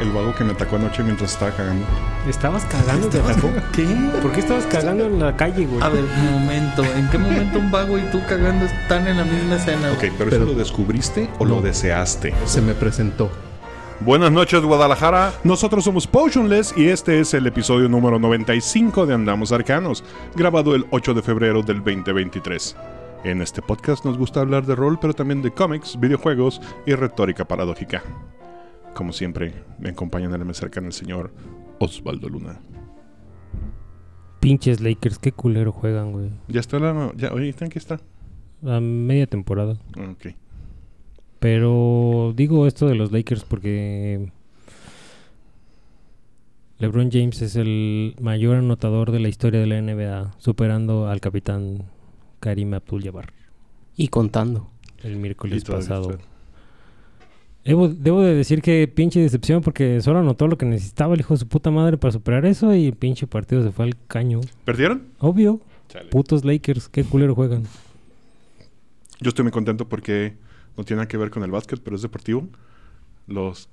El vago que me atacó anoche mientras estaba cagando. ¿Estabas cagando? ¿Te atacó? ¿Qué? ¿Por qué estabas cagando en la calle, güey? A ver, un momento. ¿En qué momento un vago y tú cagando están en la misma escena? Ok, pero, Pero- ¿eso lo descubriste o lo deseaste? Se me presentó. Buenas noches, Guadalajara. Nosotros somos Potionless y este es el episodio número 95 de Andamos Arcanos, grabado el 8 de febrero del 2023. En este podcast nos gusta hablar de rol, pero también de cómics, videojuegos y retórica paradójica. Como siempre, me acompañan en el me cercano el señor Osvaldo Luna. Pinches Lakers, qué culero juegan, güey. Ya está la... Ya, oye, aquí está. A media temporada. Ok. Pero digo esto de los Lakers porque LeBron James es el mayor anotador de la historia de la NBA, superando al capitán Karim Abdul-Jabbar Y contando. el miércoles pasado. está. Debo, debo de decir que pinche decepción porque solo anotó lo que necesitaba el hijo de su puta madre para superar eso y el pinche partido se fue al caño. ¿Perdieron? Obvio, Chale. putos Lakers, qué culero juegan. Yo estoy muy contento porque no tiene nada que ver con el básquet, pero es deportivo. Los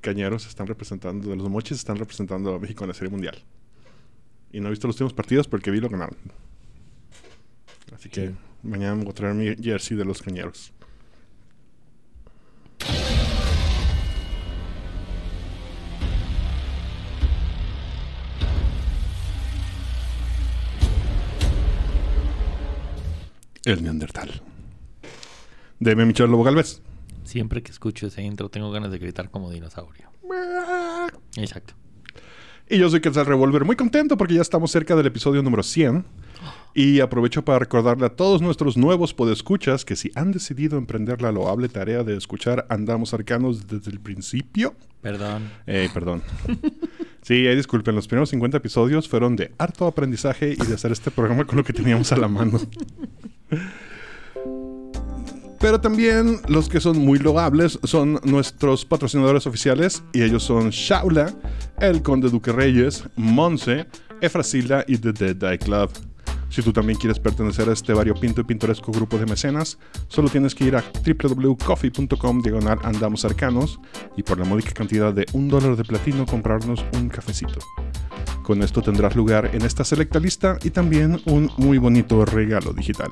cañeros están representando, de los mochis están representando a México en la Serie Mundial. Y no he visto los últimos partidos porque vi lo ganaron. Así que mañana me voy a traer mi jersey de los cañeros. El Neandertal. De Michel Lobo Galvez. Siempre que escucho ese intro tengo ganas de gritar como dinosaurio. Exacto. Y yo soy Quetzal Revolver, muy contento porque ya estamos cerca del episodio número 100. Y aprovecho para recordarle a todos nuestros nuevos podescuchas que si han decidido emprender la loable tarea de escuchar Andamos Arcanos desde el principio... Perdón. Eh, perdón. Sí, eh, disculpen, los primeros 50 episodios fueron de harto aprendizaje y de hacer este programa con lo que teníamos a la mano. Pero también los que son muy loables son nuestros patrocinadores oficiales y ellos son Shaula, El Conde Duque Reyes, Monse, Efrasilda y The Dead Die Club. Si tú también quieres pertenecer a este variopinto y pintoresco grupo de mecenas, solo tienes que ir a www.coffee.com diagonal andamos arcanos y por la módica cantidad de un dólar de platino comprarnos un cafecito. Con esto tendrás lugar en esta selecta lista y también un muy bonito regalo digital.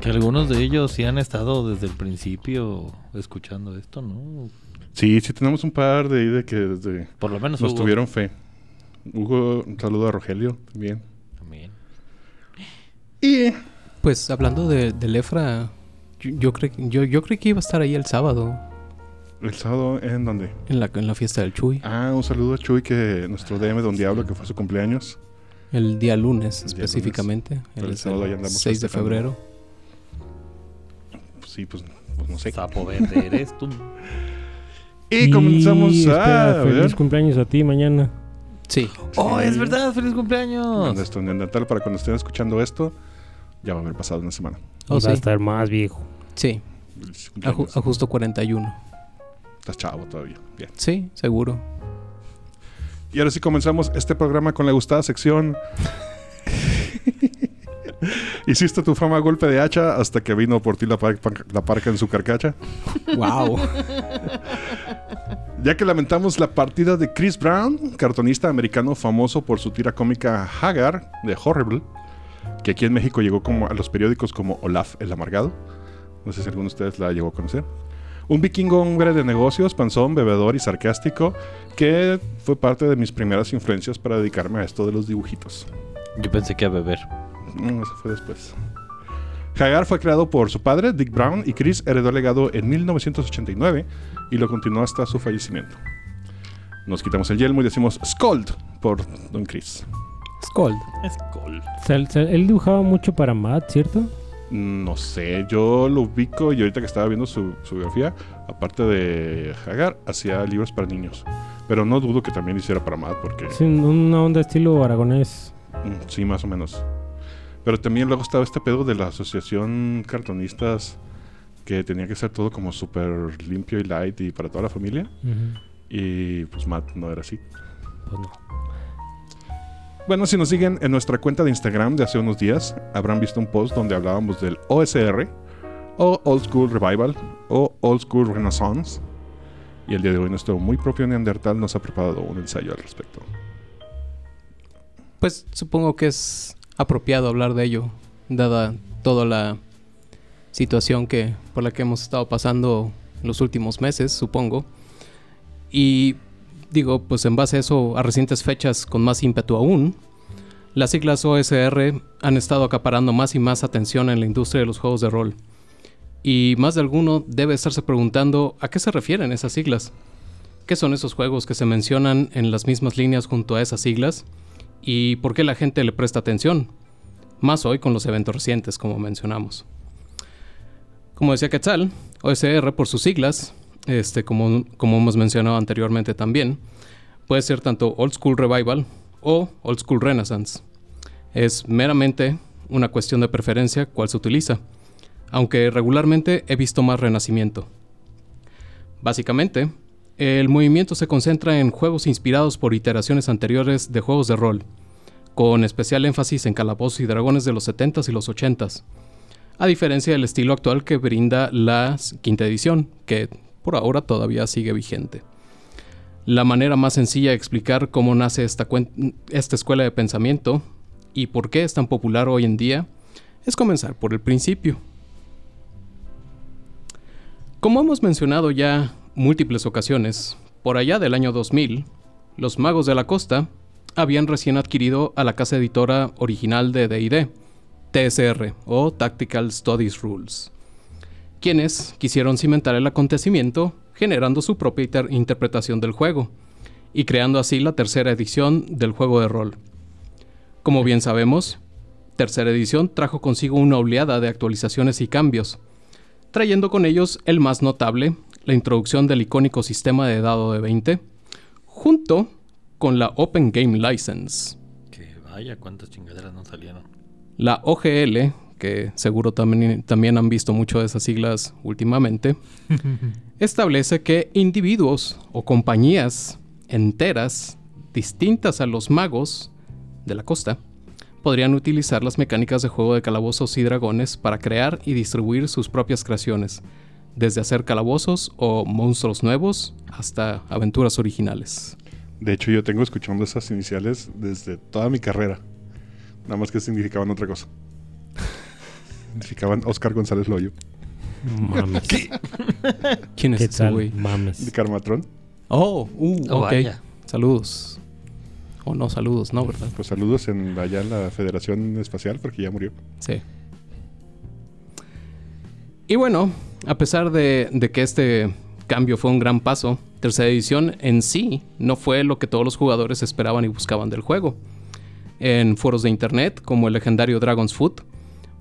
Que algunos de ellos sí han estado desde el principio escuchando esto, ¿no? Sí, sí tenemos un par de ahí de que desde Por lo menos nos Hugo tuvieron fe. Hugo, un saludo a Rogelio también. Y Pues hablando de, del Efra, yo, yo, cre- yo, yo creí que iba a estar ahí el sábado, el sábado en donde? en la, en la fiesta del Chuy. Ah, un saludo a Chuy que nuestro DM Don Diablo que fue su cumpleaños. El día lunes El día específicamente. El El, sábado ya andamos 6 de febrero. Pues sí, pues, pues no sé. Sapo verde eres tú. Y comenzamos espera, a feliz ver cumpleaños a ti mañana. Sí. ¡Oh, es verdad! ¡Feliz Cuando cumpleaños! esto en Natal para cuando estén escuchando esto, ya va a haber pasado una semana. Oh, y va sí. a estar más viejo. Sí. Feliz A, cumpleaños. ju- a justo 41. Estás chavo todavía. Bien. Sí, seguro. Y ahora sí comenzamos este programa con la gustada sección. Hiciste tu fama a golpe de hacha hasta que vino por ti la, par- la parca en su carcacha. wow. Ya que lamentamos la partida de Chris Brown, cartonista americano famoso por su tira cómica Hagar de Horrible, que aquí en México llegó como a los periódicos como Olaf el Amargado. No sé si alguno de ustedes la llegó a conocer. Un vikingo hombre de negocios, panzón, bebedor y sarcástico, que fue parte de mis primeras influencias para dedicarme a esto de los dibujitos. Yo pensé que a beber. No, eso fue después. Hagar fue creado por su padre, Dick Brown, y Chris heredó el legado en 1989 y lo continuó hasta su fallecimiento. Nos quitamos el yelmo y decimos Scold por Don Chris. Scold. Es cool. O sea, él- él dibujaba mucho para Matt, ¿cierto? No sé, yo lo ubico y ahorita que estaba viendo su, su biografía, aparte de Hagar, hacía libros para niños. Pero no dudo que también hiciera para más, porque Sí, una onda estilo aragonés. mm, sí, más o menos. Pero también luego estaba este pedo de la asociación cartonistas que tenía que ser todo como súper limpio y light y para toda la familia. Y pues Matt no era así. Pues no. Bueno, si nos siguen en nuestra cuenta de Instagram de hace unos días, habrán visto un post donde hablábamos del OSR, o Old School Revival, o Old School Renaissance. Y el día de hoy nuestro muy propio Neandertal nos ha preparado un ensayo al respecto. Pues supongo que es apropiado hablar de ello, dada toda la situación que por la que hemos estado pasando los últimos meses, supongo. Y digo, pues en base a eso, a recientes fechas con más ímpetu aún, las siglas OSR han estado acaparando más y más atención en la industria de los juegos de rol. Y más de alguno debe estarse preguntando a qué se refieren esas siglas. ¿Qué son esos juegos que se mencionan en las mismas líneas junto a esas siglas? ¿Y por qué la gente le presta atención? Más hoy con los eventos recientes, como mencionamos. Como decía Quetzal, OSR por sus siglas, este, como, como hemos mencionado anteriormente también, puede ser tanto Old School Revival o Old School Renaissance. Es meramente una cuestión de preferencia cuál se utiliza, aunque regularmente he visto más renacimiento. Básicamente, el movimiento se concentra en juegos inspirados por iteraciones anteriores de juegos de rol, con especial énfasis en calabozos y dragones de los 70s y los 80s, a diferencia del estilo actual que brinda la quinta edición, que por ahora todavía sigue vigente. La manera más sencilla de explicar cómo nace esta, escuela de pensamiento y por qué es tan popular hoy en día es comenzar por el principio. Como hemos mencionado ya múltiples ocasiones, por allá del año 2000, los magos de la costa habían recién adquirido a la casa editora original de D&D, TSR o Tactical Studies Rules, quienes quisieron cimentar el acontecimiento generando su propia inter- interpretación del juego y creando así la tercera edición del juego de rol. Como bien sabemos, tercera edición trajo consigo una oleada de actualizaciones y cambios, trayendo con ellos el más notable, la introducción del icónico sistema de dado de 20, junto con la Open Game License. Que vaya, cuántas chingaderas no salieron. La OGL, que seguro también, también han visto mucho de esas siglas últimamente, establece que individuos o compañías enteras distintas a los magos de la costa podrían utilizar las mecánicas de juego de calabozos y dragones para crear y distribuir sus propias creaciones, desde hacer calabozos o monstruos nuevos hasta aventuras originales. De hecho, yo tengo escuchando esas iniciales desde toda mi carrera. Nada más que significaban otra cosa. Significaban Oscar González Loyo. Mames. ¿Quién es ¿Qué ese güey? Mames. De Carmatrón. Oh, uh, Oh, ok. vaya. Saludos. O no, saludos, ¿no? ¿Verdad? Pues saludos en allá en la Federación Espacial porque ya murió. Sí. Y bueno, a pesar de, de que este cambio fue un gran paso, tercera edición en sí no fue lo que todos los jugadores esperaban y buscaban del juego. En foros de internet, como el legendario Dragon's Foot,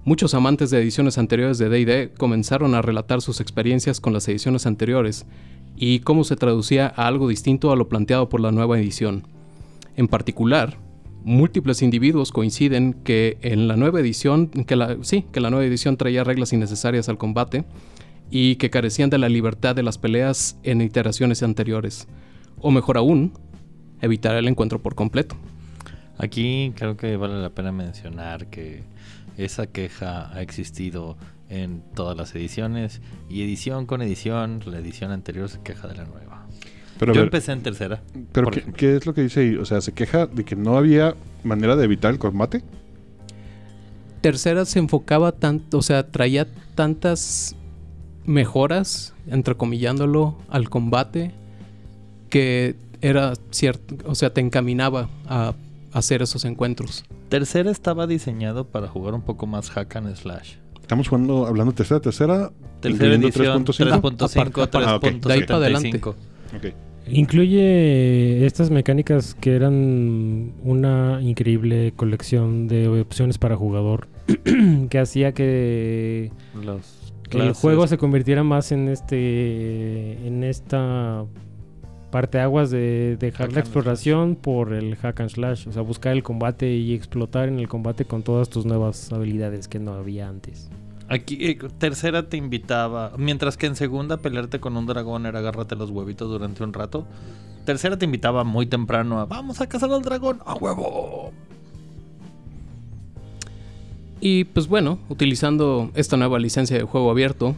muchos amantes de ediciones anteriores de D&D comenzaron a relatar sus experiencias con las ediciones anteriores y cómo se traducía a algo distinto a lo planteado por la nueva edición. En particular, múltiples individuos coinciden que en la nueva edición, que sí, que la nueva edición traía reglas innecesarias al combate y que carecían de la libertad de las peleas en iteraciones anteriores. O mejor aún, evitar el encuentro por completo. Aquí creo que vale la pena mencionar que esa queja ha existido en todas las ediciones y edición con edición, la edición anterior se queja de la nueva. Pero, Yo ver, empecé en tercera. pero por ¿qué, ejemplo. qué es lo que dice ahí? O sea, se queja de que no había manera de evitar el combate. Tercera se enfocaba tanto, o sea, traía tantas mejoras, entrecomillándolo, al combate, que era cierto, o sea, te encaminaba a hacer esos encuentros. Tercera estaba diseñado para jugar un poco más hack and slash. Estamos jugando, hablando tercera, tercera. Tercera incluyendo edición 3.5. 3.5, Aparte- Ah, ok. de ahí para adelante. 3.75. Incluye estas mecánicas que eran una increíble colección de opciones para jugador que hacía que, Los el juego se convirtiera más en este en esta parte aguas de dejar Hack la exploración por el hack and slash, o sea, buscar el combate y explotar en el combate con todas tus nuevas habilidades que no había antes. Aquí, eh, tercera te invitaba, mientras que en segunda pelearte con un dragón era agárrate los huevitos durante un rato. Tercera te invitaba muy temprano a vamos a cazar al dragón, a huevo. Y pues bueno, utilizando esta nueva licencia de juego abierto,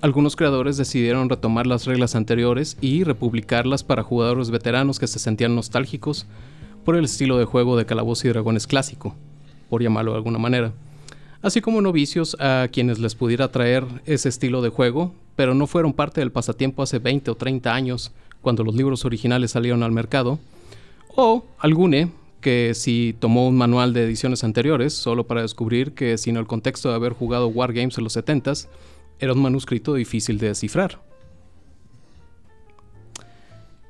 algunos creadores decidieron retomar las reglas anteriores y republicarlas para jugadores veteranos que se sentían nostálgicos por el estilo de juego de Calabozos y Dragones clásico, por llamarlo de alguna manera. Así como novicios a quienes les pudiera traer ese estilo de juego, pero no fueron parte del pasatiempo hace 20 o 30 años, cuando los libros originales salieron al mercado, o algune que si tomó un manual de ediciones anteriores solo para descubrir que sin el contexto de haber jugado Wargames en los 70s, era un manuscrito difícil de descifrar.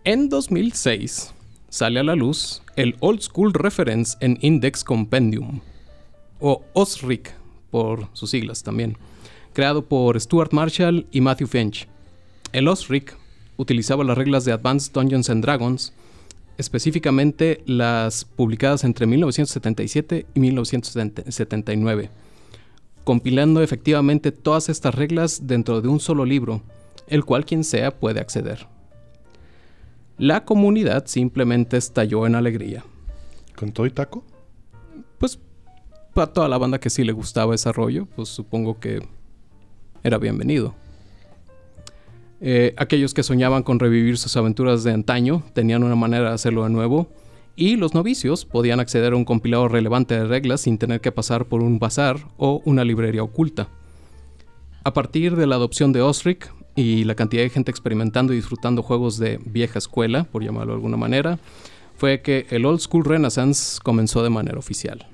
En 2006 sale a la luz el Old School Reference en Index Compendium, o OSRIC por sus siglas también, creado por Stuart Marshall y Matthew Finch. El OSRIC utilizaba las reglas de Advanced Dungeons and Dragons, específicamente las publicadas entre 1977 y 1979, compilando efectivamente todas estas reglas dentro de un solo libro, el cual quien sea puede acceder. La comunidad simplemente estalló en alegría. ¿Con todo y taco? Pues para toda la banda que sí le gustaba ese rollo, pues supongo que era bienvenido. Eh, aquellos que soñaban con revivir sus aventuras de antaño tenían una manera de hacerlo de nuevo, y los novicios podían acceder a un compilado relevante de reglas sin tener que pasar por un bazar o una librería oculta. A partir de la adopción de Osric y la cantidad de gente experimentando y disfrutando juegos de vieja escuela, por llamarlo de alguna manera, fue que el Old School Renaissance comenzó de manera oficial.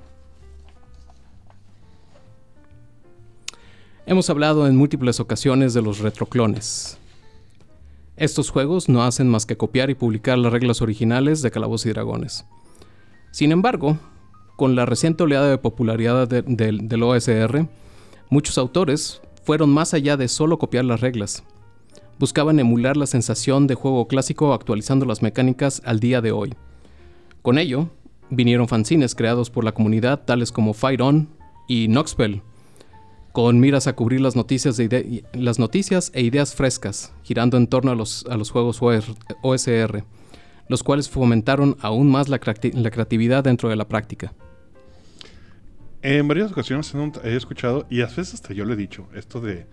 Hemos hablado en múltiples ocasiones de los retroclones. Estos juegos no hacen más que copiar y publicar las reglas originales de Calabozos y Dragones. Sin embargo, con la reciente oleada de popularidad de- del- OSR, muchos autores fueron más allá de solo copiar las reglas. Buscaban emular la sensación de juego clásico actualizando las mecánicas al día de hoy. Con ello, vinieron fanzines creados por la comunidad tales como Fight On y Noxpel, con miras a cubrir las noticias, de las noticias e ideas frescas, girando en torno a los, a los juegos OSR, los cuales fomentaron aún más la, la creatividad dentro de la práctica. En varias ocasiones he- escuchado, y a veces hasta yo lo he dicho, esto de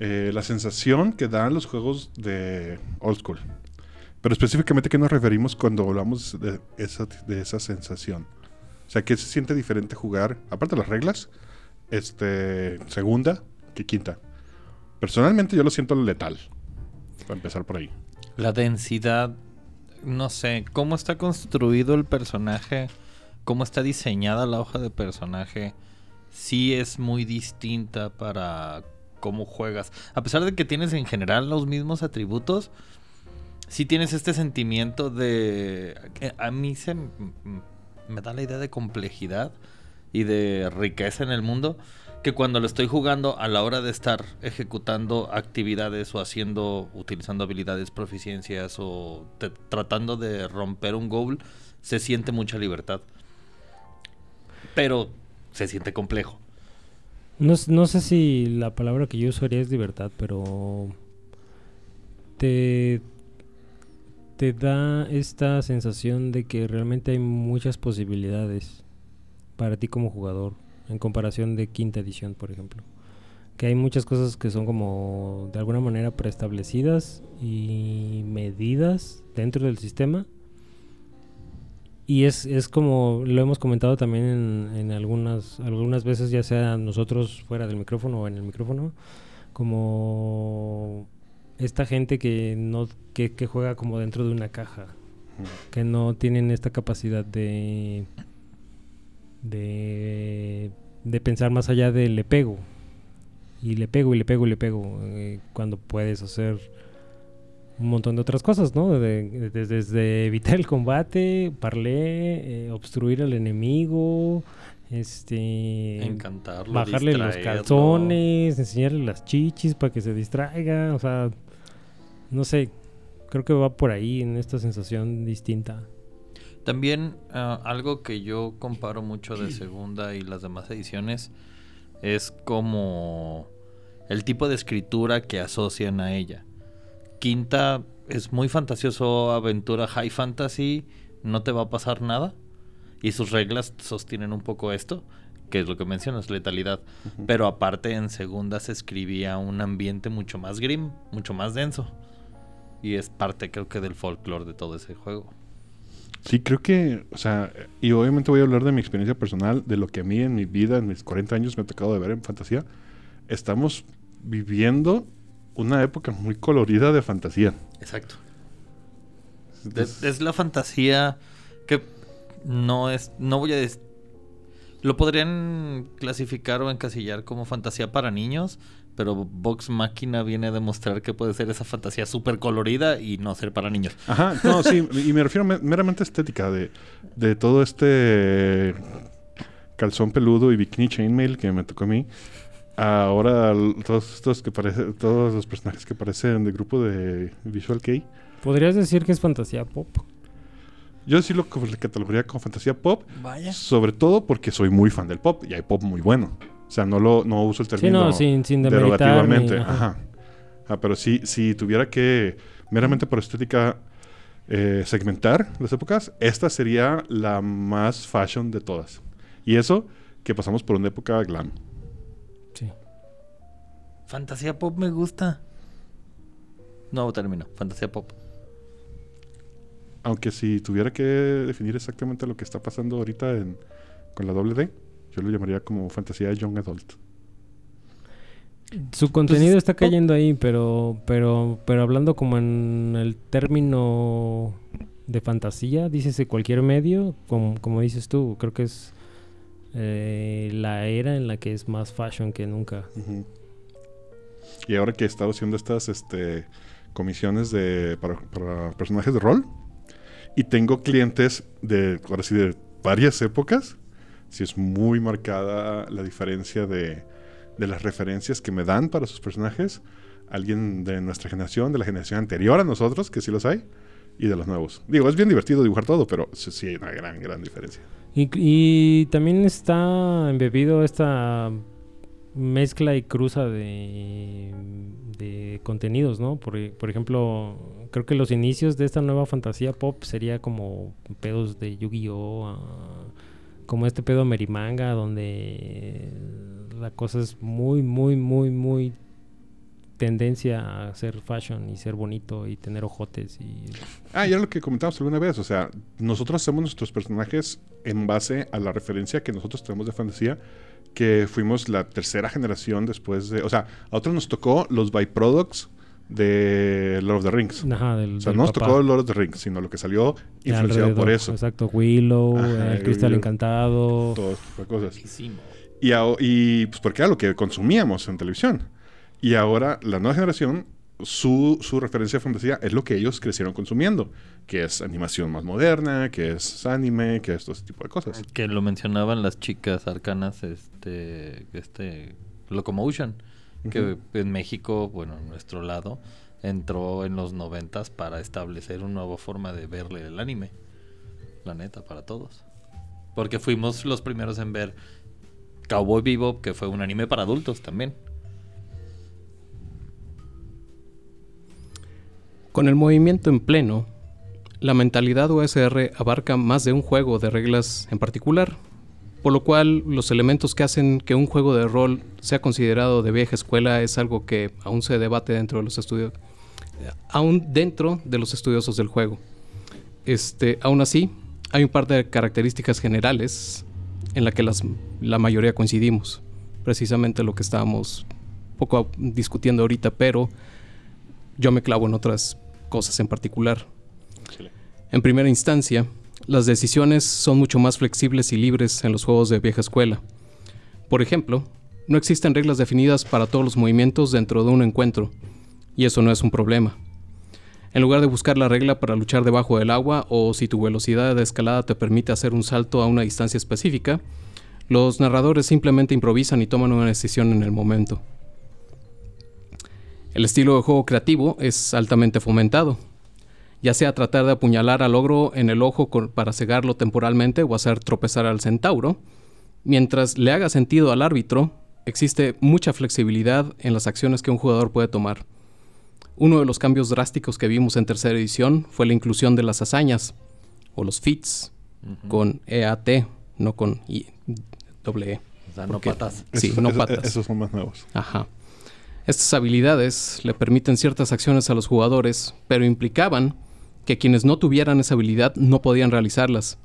eh, la sensación que dan los juegos de old school. Pero específicamente, ¿qué nos referimos cuando hablamos de esa, de esa sensación? O sea, ¿qué se siente diferente jugar, aparte de las reglas, este, segunda que quinta? Personalmente yo lo siento letal, para empezar por ahí. La densidad, no sé, cómo está construido el personaje, cómo está diseñada la hoja de personaje, sí es muy distinta para cómo juegas. A pesar de que tienes en general los mismos atributos, sí tienes este sentimiento de... A mí se me da la idea de complejidad y de riqueza en el mundo que cuando lo estoy jugando a la hora de estar ejecutando actividades o haciendo, utilizando habilidades, proficiencias o te- tratando de romper un goal, se siente mucha libertad. Pero se siente complejo. No, no sé si la palabra que yo usaría es libertad, pero te, te da esta sensación de que realmente hay muchas posibilidades para ti como jugador en comparación de quinta edición, por ejemplo. Que hay muchas cosas que son como de alguna manera preestablecidas y medidas dentro del sistema. Y es, es como lo hemos comentado también en, en algunas, algunas veces, ya sea nosotros fuera del micrófono o en el micrófono, como esta gente que no que, que juega como dentro de una caja, que no tienen esta capacidad de de, de pensar más allá de le pego y le pego y le pego y le pego eh, cuando puedes hacer un montón de otras cosas, ¿no? De- de- de- desde evitar el combate, parlé, eh, obstruir al enemigo, este Encantarlo, bajarle los calzones, enseñarle las chichis para que se distraiga, o sea, no sé, creo que va por ahí en esta sensación distinta. También ah, algo que yo comparo mucho de segunda y las demás ediciones es como el tipo de escritura que asocian a ella. Quinta es muy fantasioso, aventura high fantasy, no te va a pasar nada. Y sus reglas sostienen un poco esto, que es lo que mencionas, letalidad. Pero aparte en segunda se escribía un ambiente mucho más grim, mucho más denso. Y es parte creo que del folclore de todo ese juego. Sí, creo que, o sea, y obviamente voy a hablar de mi experiencia personal, de lo que a mí en mi vida, en mis 40 años, me ha tocado de ver en fantasía. Estamos viviendo una época muy colorida de fantasía. Exacto. Es, es la fantasía que no es. No voy a. des- Lo podrían clasificar o encasillar como fantasía para niños, pero Vox Máquina viene a demostrar que puede ser esa fantasía súper colorida y no ser para niños. Ajá, no, sí, y me refiero me- meramente estética de, de todo este calzón peludo y bikini chainmail que me tocó a mí. Ahora todos estos que parecen, todos los personajes que parecen del grupo de Visual Kei. ¿Podrías decir que es fantasía pop? Yo sí lo catalogaría como fantasía pop, Vaya. sobre todo porque soy muy fan del pop y hay pop muy bueno. O sea, no lo no uso el Sí, término no, sin, sin derogativamente. ni- ajá. Ajá. Ah, pero sí, si tuviera que meramente por estética eh, segmentar las épocas, esta sería la más fashion de todas. Y eso que pasamos por una época glam. Sí. Fantasía pop me gusta. Nuevo término, fantasía pop. Aunque si tuviera que definir exactamente lo que está pasando ahorita en- con la doble D, yo lo llamaría como fantasía young adult. Su contenido está cayendo ahí, pero, pero, pero hablando como en el término de fantasía, dícese cualquier medio, como, como dices tú, creo que es eh, la era en la que es más fashion que nunca. Y ahora que he estado haciendo estas este, comisiones de, para, para personajes de rol, y tengo clientes de, ahora sí, de varias épocas, sí es muy marcada la diferencia de, de las referencias que me dan para sus personajes. Alguien de nuestra generación, de la generación anterior a nosotros, que sí los hay, y de los nuevos. Digo, es bien divertido dibujar todo, pero sí, hay una gran, gran diferencia. Y, también está embebido esta mezcla y cruza de, de contenidos, ¿no? Por, por ejemplo, creo que los inicios de esta nueva fantasía pop sería como pedos de Yu-Gi-Oh! Como este pedo Merimanga, donde la cosa es muy, muy, muy, muy tendencia a ser fashion y ser bonito y tener ojotes y Ah, y era lo que comentamos alguna vez. O sea, nosotros hacemos nuestros personajes en base a la referencia que nosotros tenemos de fantasía, que fuimos la tercera generación después de. O sea, a otros nos tocó los byproducts de Lord of the Rings. Ajá, del, O sea, del no nos papá. tocó Lord of the Rings, sino lo que salió influenciado por eso. Exacto, Willow, Ajá, el Cristal Willow. Encantado. Todo este tipo de cosas. Y, a- y pues porque era lo que consumíamos en televisión. Y ahora la nueva generación, su, su referencia de fantasía es lo que ellos crecieron consumiendo, que es animación más moderna, que es anime, que es todo ese tipo de cosas. Que lo mencionaban las chicas arcanas, este, este Locomotion, que en México, bueno, en nuestro lado, entró en los noventas para establecer una nueva forma de verle el anime. La neta, para todos. Porque fuimos los primeros en ver Cowboy Bebop, que fue un anime para adultos también. Con el movimiento en pleno, la mentalidad OSR abarca más de un juego de reglas en particular, por lo cual los elementos que hacen que un juego de rol sea considerado de vieja escuela es algo que aún se debate dentro de los estudios, aún dentro de los estudiosos del juego. Este, aún así, hay un par de características generales en la que las- la mayoría coincidimos, precisamente lo que estábamos poco discutiendo ahorita, pero yo me clavo en otras cosas en particular. En primera instancia, las decisiones son mucho más flexibles y libres en los juegos de vieja escuela. Por ejemplo, no existen reglas definidas para todos los movimientos dentro de un encuentro, y eso no es un problema. En lugar de buscar la regla para luchar debajo del agua o si tu velocidad de escalada te permite hacer un salto a una distancia específica, Los narradores simplemente improvisan y toman una decisión en el momento. El estilo de juego creativo es altamente fomentado, ya sea tratar de apuñalar al ogro en el ojo con- para cegarlo temporalmente o hacer tropezar al centauro. Mientras le haga sentido al árbitro, existe mucha flexibilidad en las acciones que un jugador puede tomar. Uno de los cambios drásticos que vimos en tercera edición fue la inclusión de las hazañas, o los feats, Ujú. con EAT, no con I, doble E. O sea, no patas. Sí, no patas. Esos son más nuevos. Ajá. Estas habilidades le permiten ciertas acciones a los jugadores, pero implicaban que quienes no tuvieran esa habilidad no podían realizarlas.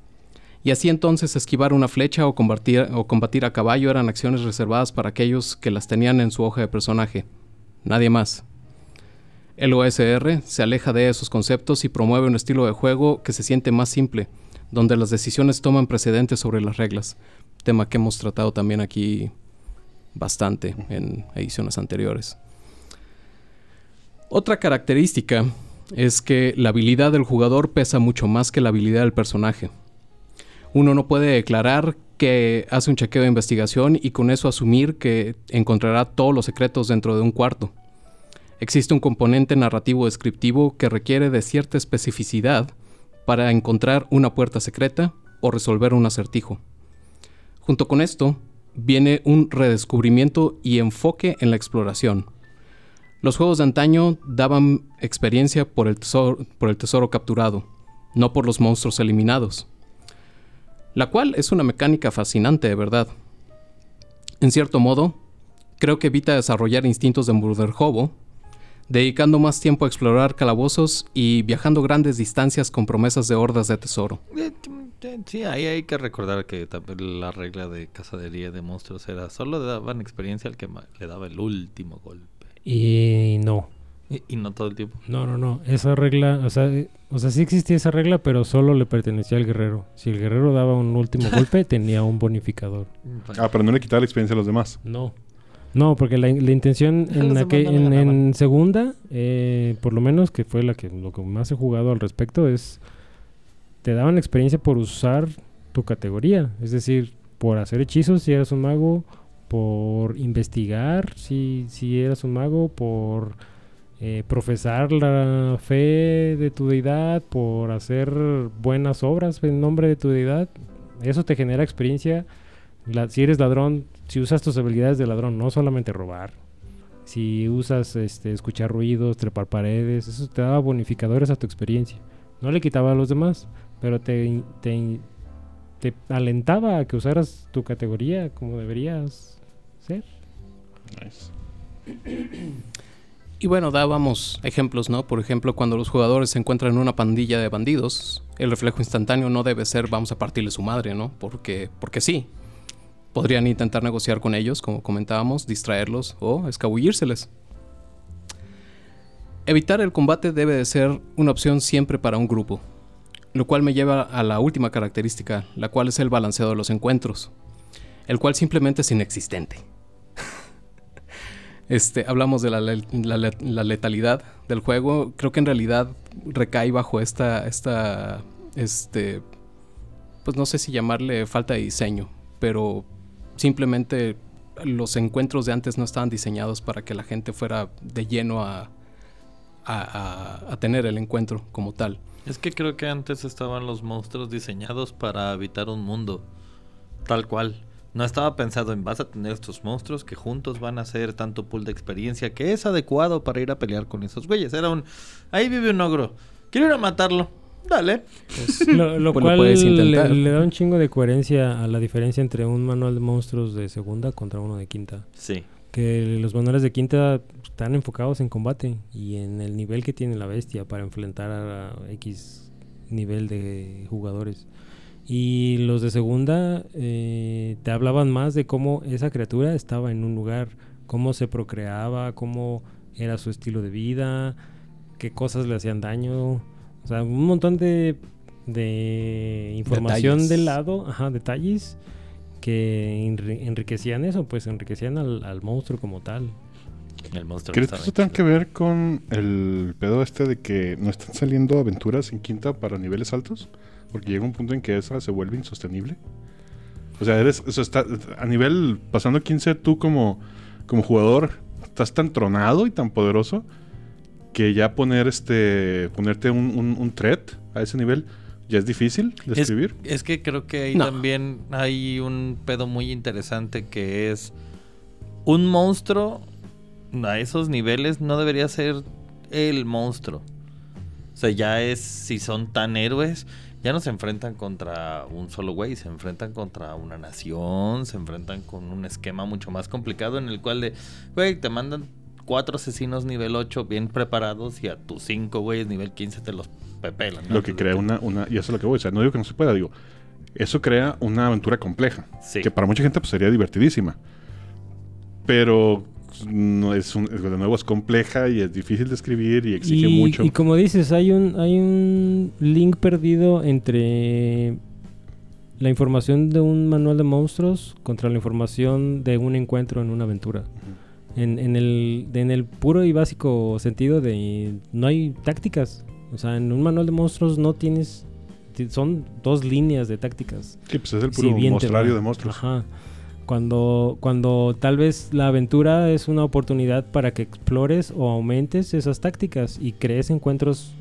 Y así entonces esquivar una flecha o combatir, o combatir a caballo eran acciones reservadas para aquellos que las tenían en su hoja de personaje. Nadie más. El OSR se aleja de esos conceptos y promueve un estilo de juego que se siente más simple, donde las decisiones toman precedentes sobre las reglas, tema que hemos tratado también aquí bastante en ediciones anteriores. Otra característica es que la habilidad del jugador pesa mucho más que la habilidad del personaje. Uno no puede declarar que hace un chequeo de investigación y con eso asumir que encontrará todos los secretos dentro de un cuarto. Existe un componente narrativo descriptivo que requiere de cierta especificidad para encontrar una puerta secreta o resolver un acertijo. Junto con esto, viene un redescubrimiento y enfoque en la exploración. Los juegos de antaño daban experiencia por el tesoro, por el tesoro capturado, no por los monstruos eliminados. La cual es una mecánica fascinante, de verdad. En cierto modo, creo que evita desarrollar instintos de murder hobo, dedicando más tiempo a explorar calabozos y viajando grandes distancias con promesas de hordas de tesoro. Sí, ahí hay que recordar que la regla de cazadería de monstruos era solo daban experiencia al que le daba el último golpe. Y no. Y, y no todo el tiempo. No, no, no. Esa regla, o sea, eh, o sea, sí existía esa regla, pero solo le pertenecía al guerrero. Si el guerrero daba un último golpe, tenía un bonificador. Ah, pero no le quitaba la experiencia a los demás. No. No, porque la, la intención en, en, ganaban. en segunda, eh, por lo menos que fue la que lo que más he jugado al respecto, es te daban experiencia por usar tu categoría. Es decir, por hacer hechizos si eras un mago, por investigar si, si eras un mago, por eh, profesar la fe de tu deidad, por hacer buenas obras en nombre de tu deidad. Eso te genera experiencia. Si eres ladrón, si usas tus habilidades de ladrón, no solamente robar. Si usas este, escuchar ruidos, trepar paredes, eso te daba bonificadores a tu experiencia. No le quitaba a los demás, pero te, te, te alentaba a que usaras tu categoría como deberías ser. Nice. Y bueno, dábamos ejemplos, ¿no? Por ejemplo, cuando los jugadores se encuentran en una pandilla de bandidos, el reflejo instantáneo no debe ser vamos a partirle su madre, ¿no? Porque, porque sí. Podrían intentar negociar con ellos, como comentábamos, distraerlos o escabullírseles. Evitar el combate debe de ser una opción siempre para un grupo, lo cual me lleva a la última característica, la cual es el balanceo de los encuentros, el cual simplemente es inexistente. Este, hablamos de la, le- la le- la letalidad del juego. Creo que en realidad recae bajo esta, esta, este, pues no sé si llamarle falta de diseño, pero simplemente los encuentros de antes no estaban diseñados para que la gente fuera de lleno a, a, a- a tener el encuentro como tal. Es que creo que antes estaban los monstruos diseñados para habitar un mundo. Tal cual. No estaba pensado en vas a tener estos monstruos que juntos van a hacer tanto pool de experiencia que es adecuado para ir a pelear con esos güeyes. Era un... Ahí vive un ogro. Quiero ir a matarlo. Dale. Lo, lo Pues lo cual puedes le, intentar. le da un chingo de coherencia a la diferencia entre un manual de monstruos de segunda contra uno de quinta. Sí. Que los manuales de quinta están enfocados en combate y en el nivel que tiene la bestia para enfrentar a X nivel de jugadores. Y los de segunda eh, te hablaban más de cómo esa criatura estaba en un lugar, cómo se procreaba, cómo era su estilo de vida, qué cosas le hacían daño. O sea, un montón de, de información Detalles. del lado, ajá, detalles que enri- enriquecían eso, pues enriquecían al, al monstruo como tal. El monstruo. ¿Crees que eso tenga que ver con el pedo este de que no están saliendo aventuras en quinta para niveles altos? Porque llega un punto en que esa se vuelve insostenible. O sea, eres, o sea, está, a nivel pasando 15, tú como, como jugador estás tan tronado y tan poderoso que ya poner este, ponerte un, un, un threat a ese nivel ya es difícil de Es, escribir. es que creo que ahí No. también hay un pedo muy interesante que es un monstruo a esos niveles no debería ser el monstruo. O sea, ya es, si son tan héroes, ya no se enfrentan contra un solo güey, se enfrentan contra una nación, se enfrentan con un esquema mucho más complicado en el cual de, güey, te mandan cuatro asesinos nivel 8 bien preparados y a tus cinco güeyes nivel 15 te los pepelan. ¿no? Lo que crea una, una. Y eso es lo que voy. O sea, no digo que no se pueda, digo. Eso crea una aventura compleja. Sí. Que para mucha gente pues, sería divertidísima. Pero no es un, de nuevo es compleja y es difícil de escribir y exige y, mucho. y como dices, hay un, hay un link perdido entre la información de un manual de monstruos contra la información de un encuentro en una aventura. En, en el, en el puro y básico sentido de no hay tácticas. O sea, en un manual de monstruos no tienes... ti- Son dos líneas de tácticas. Sí, pues es el Si puro mostrario va. de monstruos. Ajá. Cuando, cuando tal vez la aventura es una oportunidad para que explores o aumentes esas tácticas y crees encuentros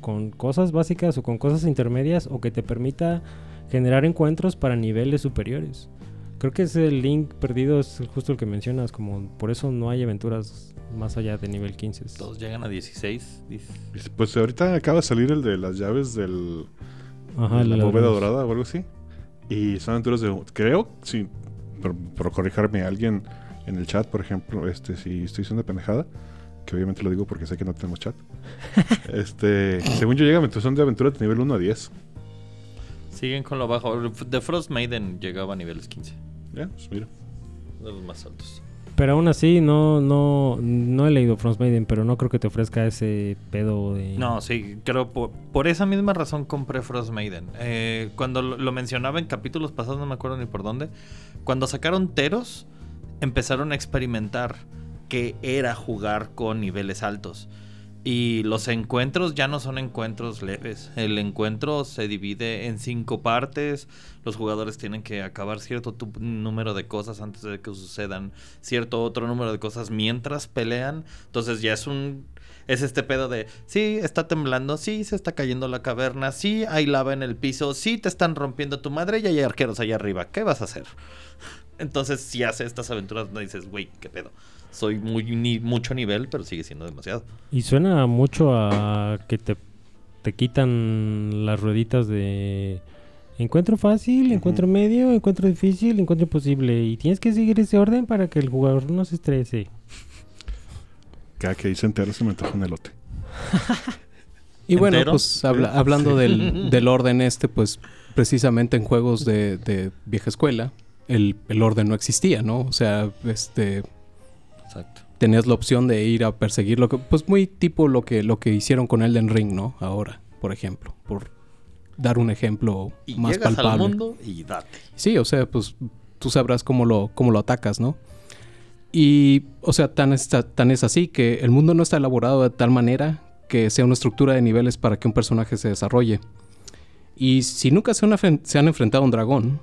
con cosas básicas o con cosas intermedias o que te permita generar encuentros para niveles superiores. Creo que ese link perdido es justo el que mencionas, como por eso no hay aventuras más allá de nivel 15. Todos llegan a 16. dices. Y Pues ahorita acaba de salir el de las llaves del, Ajá, de la la- bóveda dorada o algo así. Y son aventuras de. Creo, sí, por, por corrijarme a alguien en el chat, por ejemplo, este, si estoy diciendo pendejada, que obviamente lo digo porque sé que no tenemos chat. este, según yo llega, son de aventuras de nivel 1 a 10. Siguen con lo bajo. The Frost Maiden llegaba a niveles 15. Ya, pues mira. De los más altos. Pero aún así, no, no, no he leído Frostmaiden, pero no creo que te ofrezca ese pedo de... No, sí, creo por, por esa misma razón compré Frost Maiden. Eh, cuando lo, lo mencionaba en capítulos pasados, no me acuerdo ni por dónde. Cuando sacaron Teros, empezaron a experimentar que era jugar con niveles altos. Y los encuentros ya no son encuentros leves. El encuentro se divide en cinco partes. Los jugadores tienen que acabar cierto número de cosas antes de que sucedan cierto otro número de cosas mientras pelean. Entonces ya es un es este pedo de, sí, está temblando, sí, se está cayendo la caverna, sí, hay lava en el piso, sí, te están rompiendo tu madre y hay arqueros allá arriba, ¿qué vas a hacer? Entonces, si hace estas aventuras, no dices, güey, qué pedo. Soy muy ni, mucho nivel, pero sigue siendo demasiado. Y suena mucho a que te, te quitan las rueditas de encuentro fácil, encuentro medio, encuentro difícil, encuentro imposible. Y tienes que seguir ese orden para que el jugador no se estrese. Cada que dice entero se me antoja un elote. Y bueno, ¿Entero? pues habla- Sí. hablando del, del orden este, pues precisamente en juegos de, de vieja escuela, el, el orden no existía, ¿no? O sea, este Exacto. tenías la opción de ir a perseguir lo que, pues muy tipo lo que, lo que hicieron con Elden Ring, ¿no? Ahora, por ejemplo, por dar un ejemplo Y más llegas palpable. al mundo y date. Sí, o sea, pues tú sabrás cómo lo, cómo lo atacas, ¿no? Y, o sea, tan, está- tan es así que el mundo no está elaborado de tal manera que sea una estructura de niveles para que un personaje se desarrolle. Y si nunca se se han enfrentado a un dragón,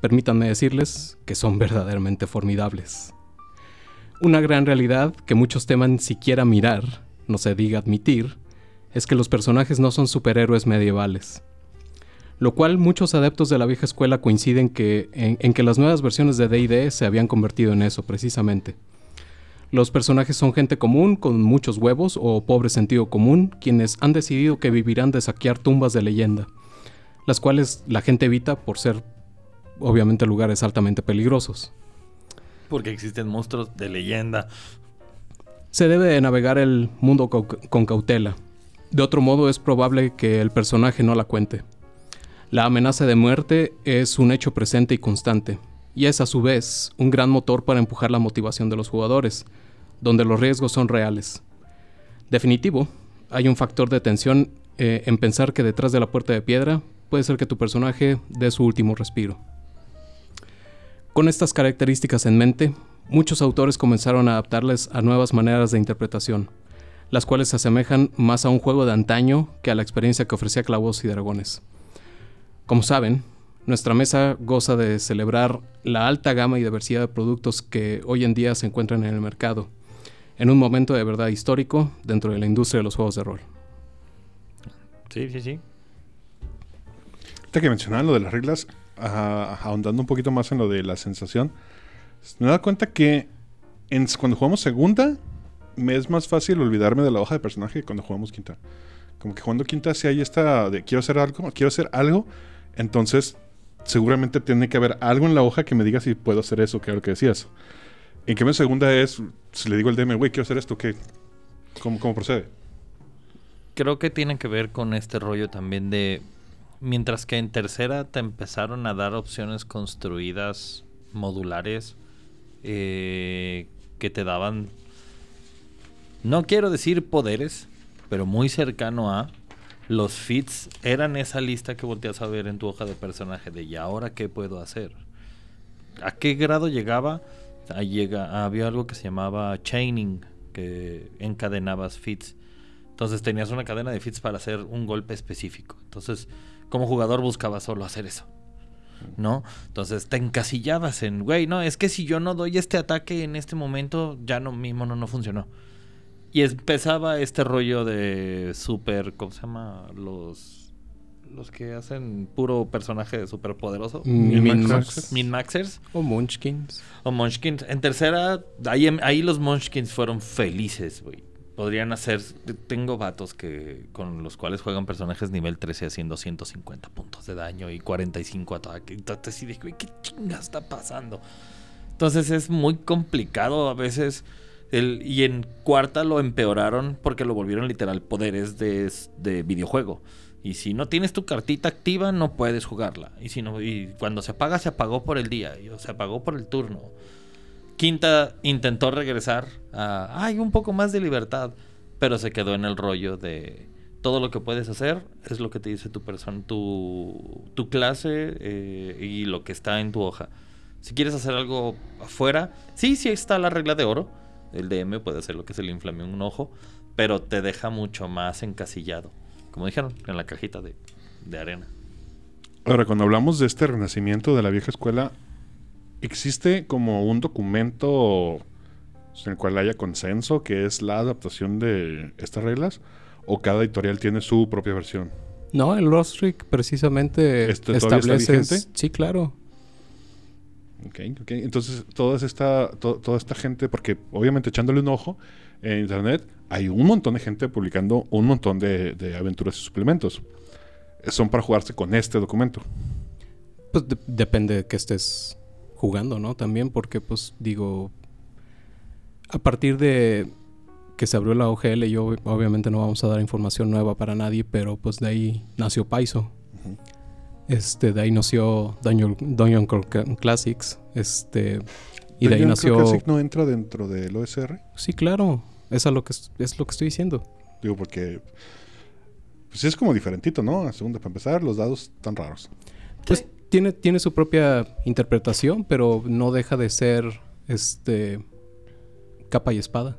permítanme decirles que son verdaderamente formidables. Una gran realidad que muchos teman siquiera mirar, no se diga admitir, es que los personajes no son superhéroes medievales lo cual muchos adeptos de la vieja escuela coinciden que, en, en que las nuevas versiones de DD se habían convertido en eso, precisamente. Los personajes son gente común, con muchos huevos o pobre sentido común, quienes han decidido que vivirán de saquear tumbas de leyenda, las cuales la gente evita por ser, obviamente, lugares altamente peligrosos. Porque existen monstruos de leyenda. Se debe de navegar el mundo co- con cautela. De otro modo es probable que el personaje no la cuente. La amenaza de muerte es un hecho presente y constante, y es a su vez un gran motor para empujar la motivación de los jugadores, donde los riesgos son reales. Definitivo, hay un factor de tensión eh, en pensar que detrás de la puerta de piedra puede ser que tu personaje dé su último respiro. Con estas características en mente, muchos autores comenzaron a adaptarles a nuevas maneras de interpretación, las cuales se asemejan más a un juego de antaño que a la experiencia que ofrecía Clavos y Dragones. Como saben, Nuestra mesa goza de celebrar la alta gama y diversidad de productos que hoy en día se encuentran en el mercado, en un momento de verdad histórico dentro de la industria de los juegos de rol. Sí, sí, sí. Ahorita que mencionaban lo de las reglas, ah, ahondando un poquito más en lo de la sensación, me he dado cuenta que en- cuando jugamos segunda, me es más fácil olvidarme de la hoja de personaje que cuando jugamos quinta. Como que jugando quinta, si hay esta de quiero hacer algo, quiero hacer algo, entonces seguramente tiene que haber algo en la hoja que me diga si puedo hacer eso, que era lo que decías. En cambio, en segunda es, si le digo al DM, güey, quiero hacer esto, ¿qué? ¿Cómo, cómo procede? Creo que tiene que ver con este rollo también de... Mientras que en tercera te empezaron a dar opciones construidas modulares eh, que te daban... No quiero decir poderes, pero muy cercano a... Los fits eran esa lista que volteas a ver en tu hoja de personaje de ¿y ahora qué puedo hacer? ¿A qué grado llegaba? Había algo que se llamaba chaining, que encadenabas fits. Entonces tenías una cadena de fits para hacer un golpe específico. Entonces, como jugador buscabas solo hacer eso. ¿No? Entonces te encasillabas en, güey, no, es que si yo no doy este ataque en este momento, ya no mismo no, no funcionó. Y empezaba este rollo de super, ¿cómo se llama? Los los que hacen puro personaje super poderoso. Min Min-maxers. Min-maxers. O Munchkins. O Munchkins. En tercera, ahí, ahí los Munchkins fueron felices, güey. Podrían hacer. Tengo vatos que con los cuales juegan personajes nivel 13 haciendo 150 puntos de daño y 45 ataque. Entonces, sí, güey, ¿qué chinga está pasando? Entonces es muy complicado a veces. El, y en cuarta lo empeoraron porque lo volvieron literal poderes de, de videojuego. Y si no tienes tu cartita activa, no puedes jugarla. Y si no, y cuando se apaga, se apagó por el día. Y, o se apagó por el turno. Quinta intentó regresar a. Hay un poco más de libertad. Pero se quedó en el rollo de. Todo lo que puedes hacer es lo que te dice tu persona, tu, tu clase eh, y lo que está en tu hoja. Si quieres hacer algo afuera, sí, sí está la regla de oro. El DM puede hacer lo que se le inflame un ojo, pero te deja mucho más encasillado. Como dijeron, en la cajita de, de arena. Ahora, cuando hablamos de este renacimiento de la vieja escuela, ¿existe como un documento en el cual haya consenso que es la adaptación de estas reglas? ¿O cada editorial tiene su propia versión? No, el Rostrick precisamente ¿Este está establece. vigente? Sí, claro. Ok, ok. Entonces, toda esta, to- toda esta gente, porque obviamente echándole un ojo en internet, hay un montón de gente publicando un montón de, de aventuras y suplementos. Son para jugarse con este documento. Pues de- depende de que estés jugando, ¿no? También porque, pues, digo, a partir de que se abrió la OGL, yo obviamente no vamos a dar información nueva para nadie, pero pues de ahí nació Paizo. Ujú. Este, de ahí nació Dungeon, Classics. Este, y de ahí nació. Crawl Classic no entra dentro del OSR. Sí, claro. Eso es lo que, es- es lo que estoy diciendo. Digo, porque. Pues es como diferentito, ¿no? A segunda, para empezar, los dados están raros. Pues tiene, tiene su propia interpretación, pero no deja de ser este capa y espada.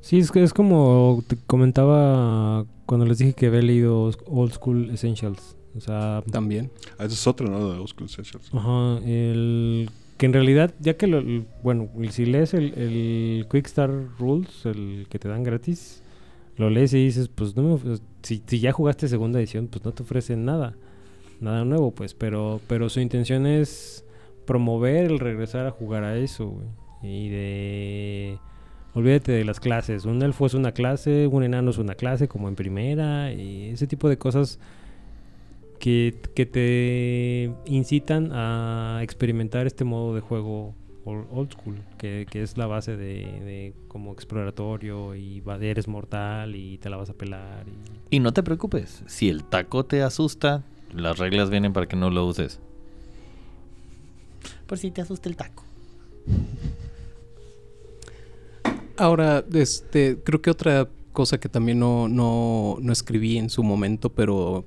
Sí, es, que es como te comentaba cuando les dije que había leído Old School Essentials. O sea, También. Ah, eso es otro, ¿no? De Old School Essentials. ajá, el que en realidad, ya que lo, el- bueno, si lees el, el Quick Start Rules, el que te dan gratis, lo lees y dices, pues no me si, si ya jugaste segunda edición, pues no te ofrecen nada, nada nuevo, pues, pero, pero su intención es promover el regresar a jugar a eso, y de Olvídate de las clases. Un elfo es una clase, un enano es una clase, como en primera, y ese tipo de cosas que, que te incitan a experimentar este modo de juego ol- old school, que, que es la base de, de como exploratorio y eres mortal y te la vas a pelar. Y no te preocupes, si el taco te asusta, las reglas vienen para que no lo uses. Por si te asusta el taco. Ahora, este, creo que otra cosa que también no, no, no escribí en su momento, pero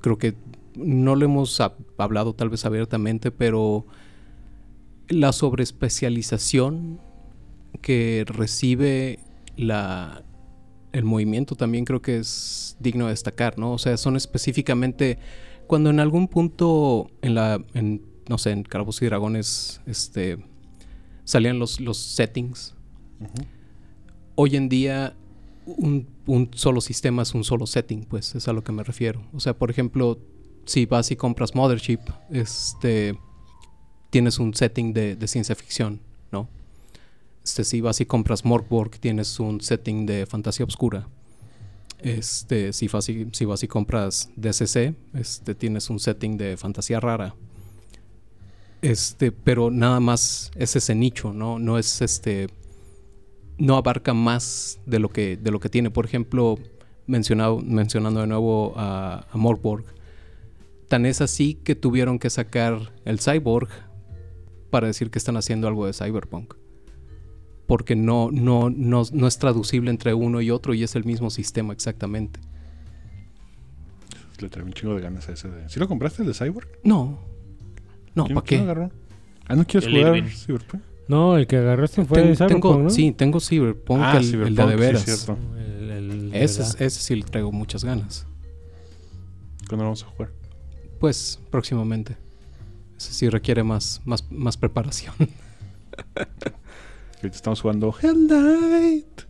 creo que no lo hemos hab- hablado tal vez abiertamente, pero la sobreespecialización que recibe la, el movimiento también creo que es digno de destacar, ¿no? O sea, son específicamente cuando en algún punto en la, en, no sé, en Calabozos y Dragones, este, salían los, los settings, hoy en día un, un solo sistema es un solo setting, pues es a lo que me refiero. O sea, por ejemplo, si vas y compras Mothership, este, tienes un setting de, de ciencia ficción, ¿no? Este, si vas y compras Morkborg, tienes un setting de fantasía oscura. Este, si vas y, si vas y compras DCC, este, tienes un setting de fantasía rara. Este, pero nada más es ese nicho, ¿no? No es este no abarca más de lo que, de lo que tiene. Por ejemplo, mencionado, mencionando de nuevo a, a tan es así que tuvieron que sacar el Cyborg para decir que están haciendo algo de Cyberpunk. Porque no, no, no, no es traducible entre uno y otro y es el mismo sistema exactamente. Le traigo un chingo de ganas a ese de... ¿Sí lo compraste el de Cyborg? No. No, ¿Quién- ¿para qué? agarró? Ah, ¿no quieres El jugar. Cyberpunk? No, el que agarraste fue Ten- Cyberpunk, tengo, ¿no? Sí, tengo Cyberpunk, ah, el, el de, de sí, veras. cierto. El, el de ese, es- verdad. ese sí le traigo muchas ganas. ¿Cuándo lo vamos a jugar? Pues próximamente. Ese sí requiere más, más, más preparación. Ahorita estamos jugando Hell Knight.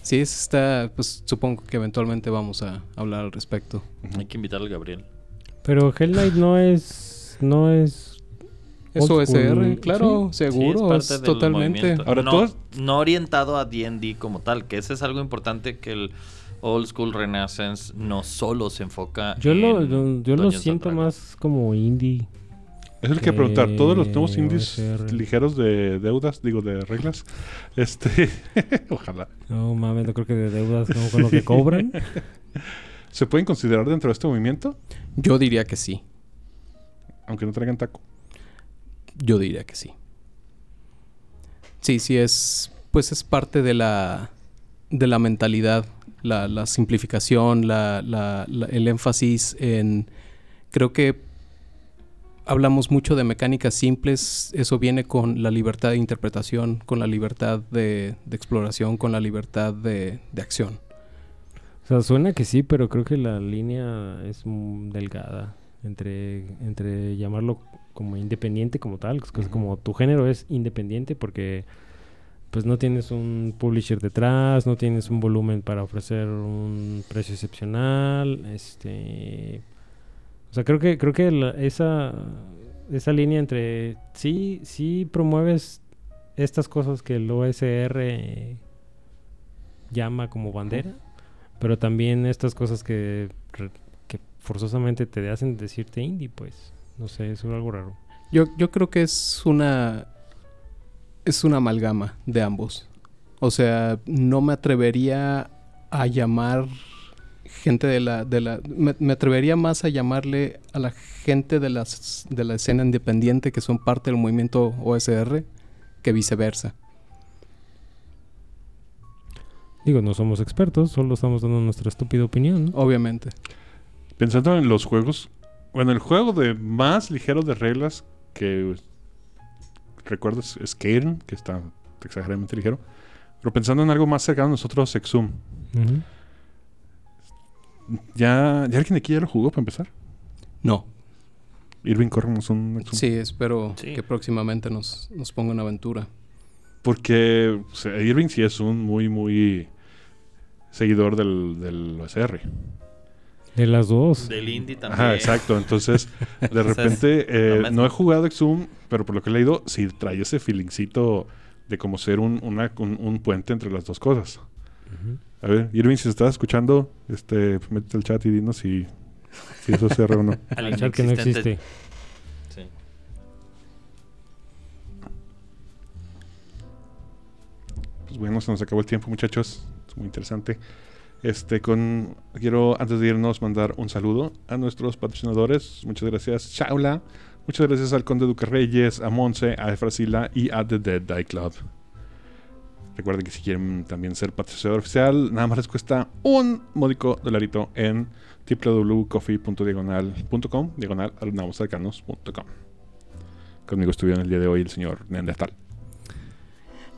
Sí, está, pues supongo que eventualmente vamos a hablar al respecto. Hay que invitar al Gabriel. Pero Hell Knight no es... No es... Es Old school, OSR, claro, seguro, Sí, es, parte del totalmente. Ahora, no, no orientado a D&D como tal, que ese es algo importante que el Old School Renaissance no solo se enfoca Yo lo, en yo, yo lo siento más como indie. Eso es lo que preguntar. Todos los nuevos Eh, indies ligeros de deudas, digo, de reglas. Este. ojalá. No mames, no creo que de deudas ¿no? con lo que cobran. ¿Se pueden considerar dentro de este movimiento? Yo diría que sí. Aunque no traigan taco. Yo diría que sí. Sí, sí es, pues es parte de la, de la mentalidad, la, la simplificación, la, la- la- el énfasis en, creo que hablamos mucho de mecánicas simples, eso viene con la libertad de interpretación, con la libertad de, de exploración, con la libertad de, de acción. O sea, suena que sí, pero creo que la línea es delgada entre, entre llamarlo como independiente como tal, que como tu género es independiente porque pues no tienes un publisher detrás, no tienes un volumen para ofrecer un precio excepcional, este o sea, creo que creo que la- esa esa línea entre sí sí promueves estas cosas que el OSR llama como bandera, pero también estas cosas que, que forzosamente te hacen decirte indie, pues. No sé, es algo raro. Yo, yo creo que es una. Es una amalgama de ambos. O sea, no me atrevería a llamar gente de la. De la me, me atrevería más a llamarle a la gente de, las, de la escena independiente que son parte del movimiento OSR que viceversa. Digo, no somos expertos, solo estamos dando nuestra estúpida opinión. ¿no? Obviamente. Pensando en los juegos. Bueno, el juego de más ligero de reglas que recuerdo es Skaten, que está exageradamente ligero. Pero pensando en algo más cercano a nosotros, Exum. ¿Ya, ¿Ya alguien de aquí ya lo jugó para empezar? No. Irving, córrenos un Exum. Sí, espero Sí. que próximamente nos, nos ponga una aventura. Porque o sea, Irving sí es un muy, muy seguidor del, del OSR. De las dos. Del indie también. Ajá, exacto. Entonces, de repente, eh, no he jugado Exum, pero por lo que he leído, sí trae ese feelingcito de como ser un, una- un, un puente entre las dos cosas. Ujú. A ver, Irving, si estás escuchando, este, métete al chat y dinos si, si eso es OSR o no. Al chat que no existe. Sí. Pues bueno, se nos acabó el tiempo, muchachos. Es muy interesante. Este, con quiero antes de irnos mandar un saludo a nuestros patrocinadores. Muchas gracias, Shaula. Muchas gracias al Conde Duque Reyes, a Monse, a Efrasila y a The Dead Die Club. Recuerden que si quieren también ser patrocinador oficial, nada más les cuesta un módico dolarito en www.coffee.diagonal.com, diagonal alumnamocercanos.com. Conmigo estuvieron el día de hoy el señor Neandertal.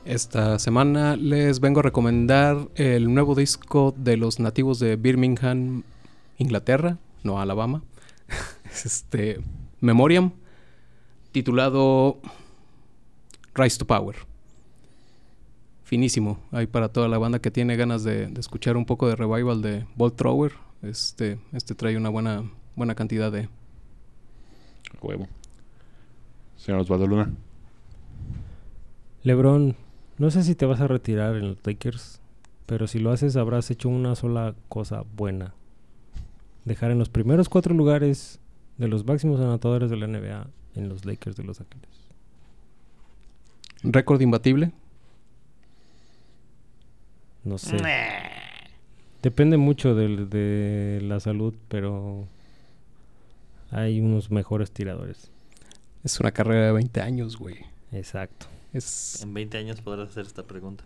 Esta semana les vengo a recomendar el nuevo disco de los nativos de Birmingham, Inglaterra, no Alabama. este Memoriam, titulado Rise to Power. Finísimo, ahí para toda la banda que tiene ganas de, de escuchar un poco de revival de Bolt Thrower. Este, este trae una buena, buena cantidad de, Huevo. Señor Osvaldo Luna. LeBron, no sé si te vas a retirar en los Lakers, pero si lo haces habrás hecho una sola cosa buena. Dejar en los primeros cuatro lugares de los máximos anotadores de la NBA en los Lakers de Los Ángeles. récord imbatible. No sé. Depende mucho del- de la salud, pero hay unos mejores tiradores. Es una carrera de 20 años, güey. Exacto. Es En 20 años podrás hacer esta pregunta.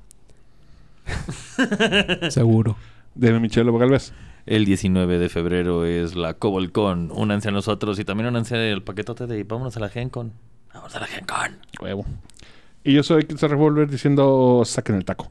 seguro. De Michelle Galvez. El 19 de febrero es la Cobolcon. Únanse a nosotros y también únanse al paquetote de vámonos a la Gencon. Vamos a la Gencon. Huevo. Y yo soy Kitsar Revolver diciendo saquen el taco.